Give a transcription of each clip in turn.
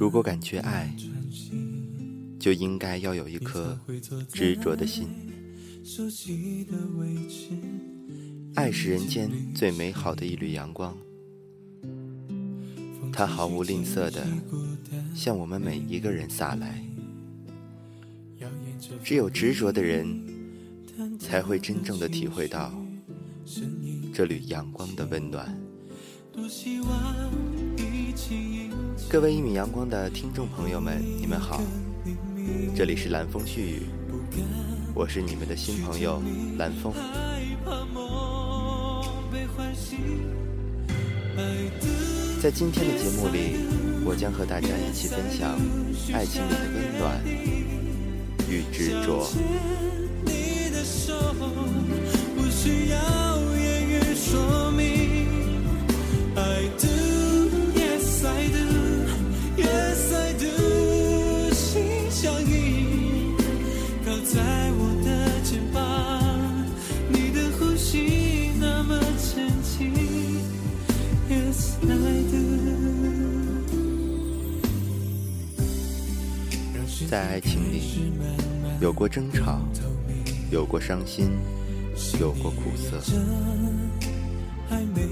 如果感觉爱，就应该要有一颗执着的心。爱是人间最美好的一缕阳光，它毫无吝啬地向我们每一个人洒来。只有执着的人，才会真正的体会到这缕阳光的温暖。多希望各位一米阳光的听众朋友们，你们好，这里是蓝风絮语，我是你们的新朋友蓝风。在今天的节目里，我将和大家一起分享爱情里的温暖与执着。在爱情里，有过争吵，有过伤心，有过苦涩。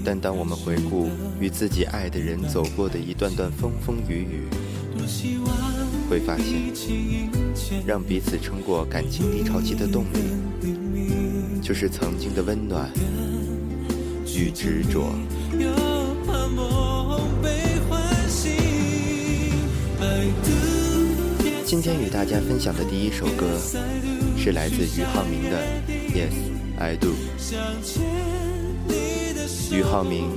但当我们回顾与自己爱的人走过的一段段风风雨雨，会发现，让彼此撑过感情低潮期的动力，就是曾经的温暖与执着。今天与大家分享的第一首歌，是来自俞灏明的《Yes I Do》。俞灏明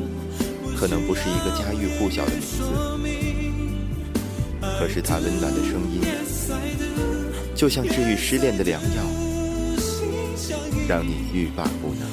可能不是一个家喻户晓的名字，可是他温暖的声音，就像治愈失恋的良药，让你欲罢不能。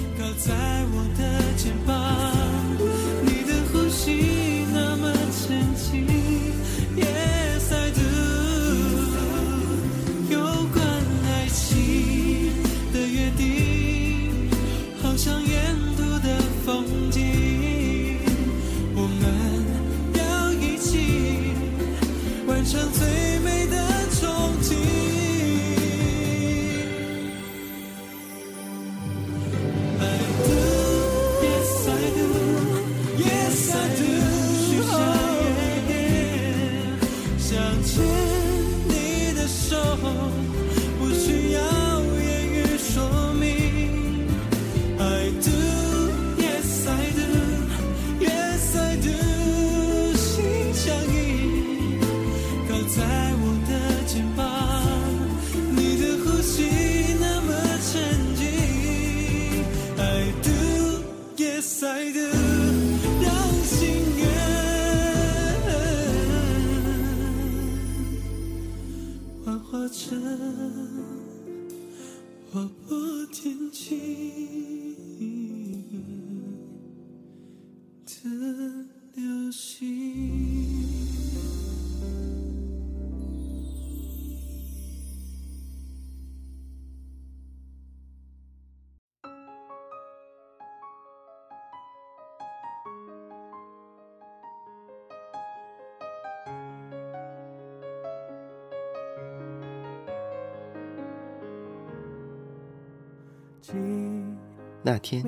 那天，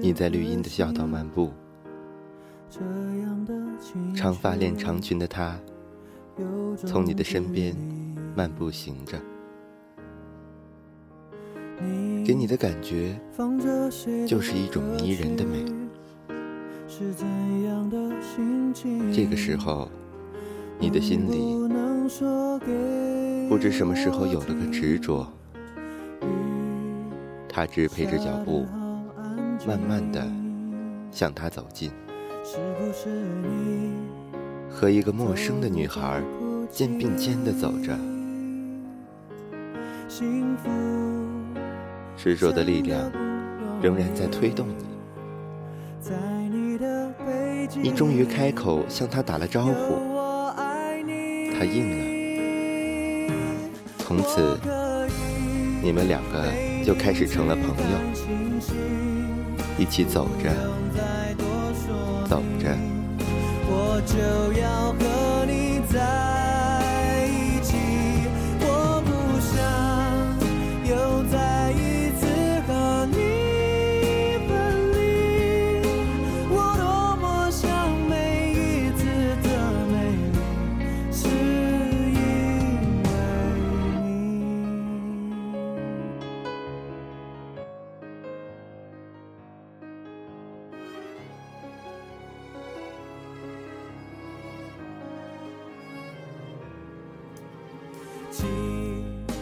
你在绿荫的小道漫步，长发恋长裙的她，从你的身边漫步行着，给你的感觉就是一种迷人的美。这个时候，你的心里不知什么时候有了个执着，他支配着脚步，慢慢的向他走近，和一个陌生的女孩肩并肩的走着。执着的力量仍然在推动你。你终于开口向他打了招呼，他应了。从此，你们两个就开始成了朋友，一起走着，走着。我就要和你在。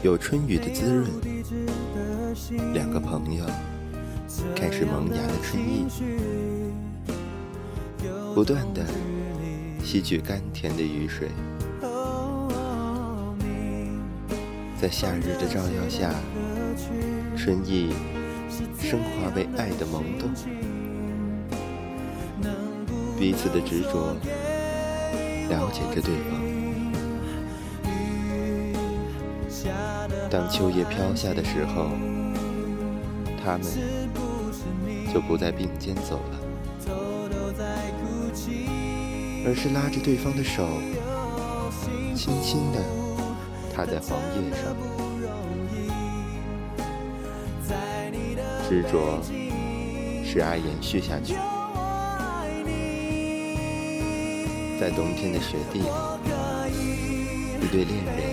有春雨的滋润，两个朋友开始萌芽的春意，不断的吸取甘甜的雨水，在夏日的照耀下，春意升华为爱的萌动，彼此的执着，了解着对方。当秋叶飘下的时候，他们就不再并肩走了，而是拉着对方的手，轻轻地踏在黄叶上。执着使爱延续下去，在冬天的雪地里，一对恋人。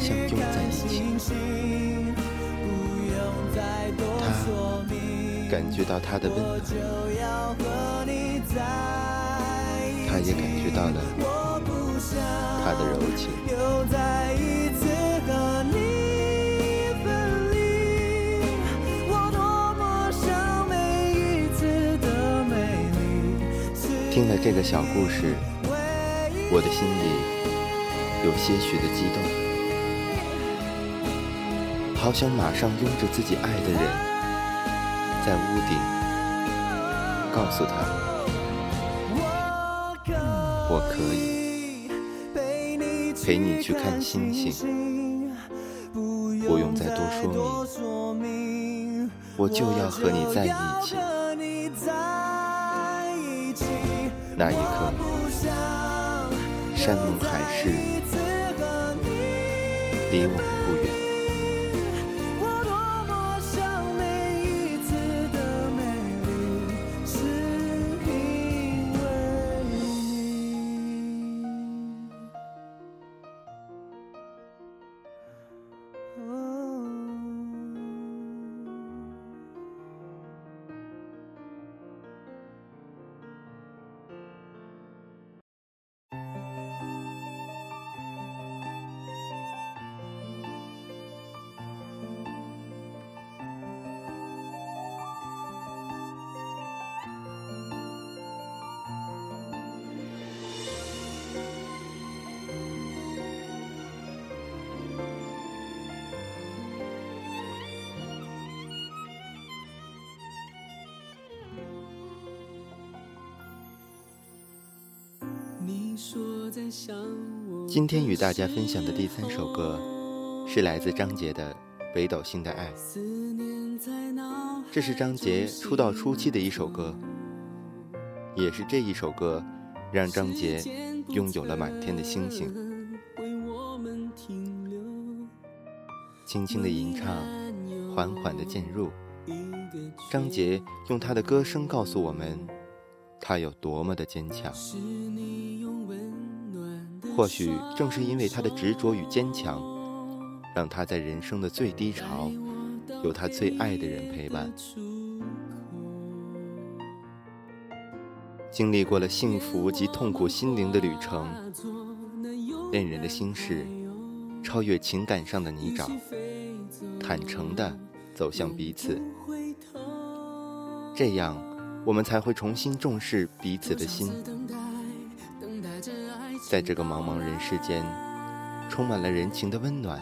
相拥在一起，他感觉到他的温暖，他也感觉到了他的柔情。听了这个小故事，我的心里有些许的激动。好想马上拥着自己爱的人，在屋顶告诉他，我可以陪你去看星星，不用再多说明，我就要和你在一起。那一刻，山盟海誓，离我们不远。今天与大家分享的第三首歌，是来自张杰的《北斗星的爱》。这是张杰出道初期的一首歌，也是这一首歌，让张杰拥有了满天的星星。轻轻的吟唱，缓缓的渐入，张杰用他的歌声告诉我们，他有多么的坚强。或许正是因为他的执着与坚强，让他在人生的最低潮，有他最爱的人陪伴。经历过了幸福及痛苦心灵的旅程，恋人的心事超越情感上的泥沼，坦诚地走向彼此。这样，我们才会重新重视彼此的心。在这个茫茫人世间，充满了人情的温暖，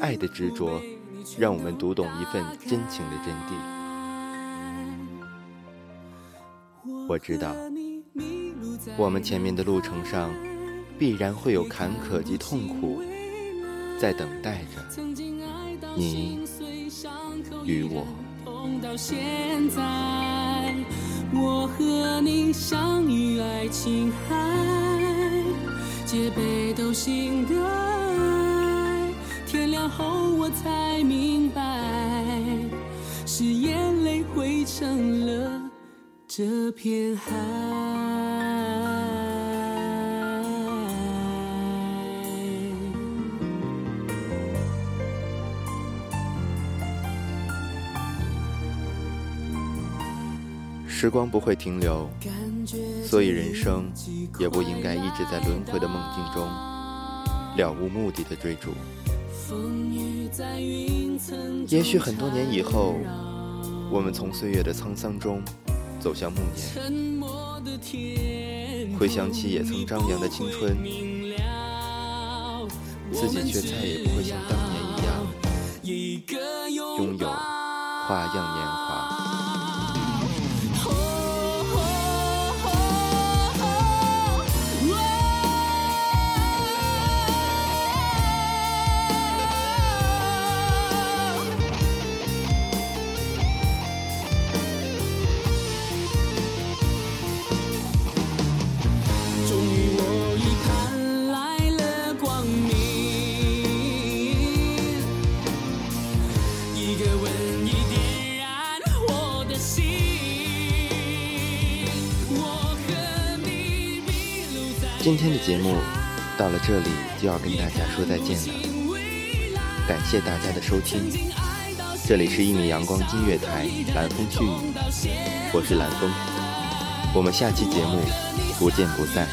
爱的执着，让我们读懂一份真情的真谛。我知道，我们前面的路程上，必然会有坎坷及痛苦，在等待着你与我。到现在，我和你相遇爱琴海，戒备都心的爱。天亮后我才明白，是眼泪汇成了这片海。时光不会停留，所以人生也不应该一直在轮回的梦境中了无目的的追逐。也许很多年以后，我们从岁月的沧桑中走向暮年，回想起也曾张扬的青春，自己却再也不会像当年一样拥有花样年华。今天的节目到了这里就要跟大家说再见了，感谢大家的收听，这里是一米阳光音乐台蓝风絮语，我是蓝风，我们下期节目不见不散。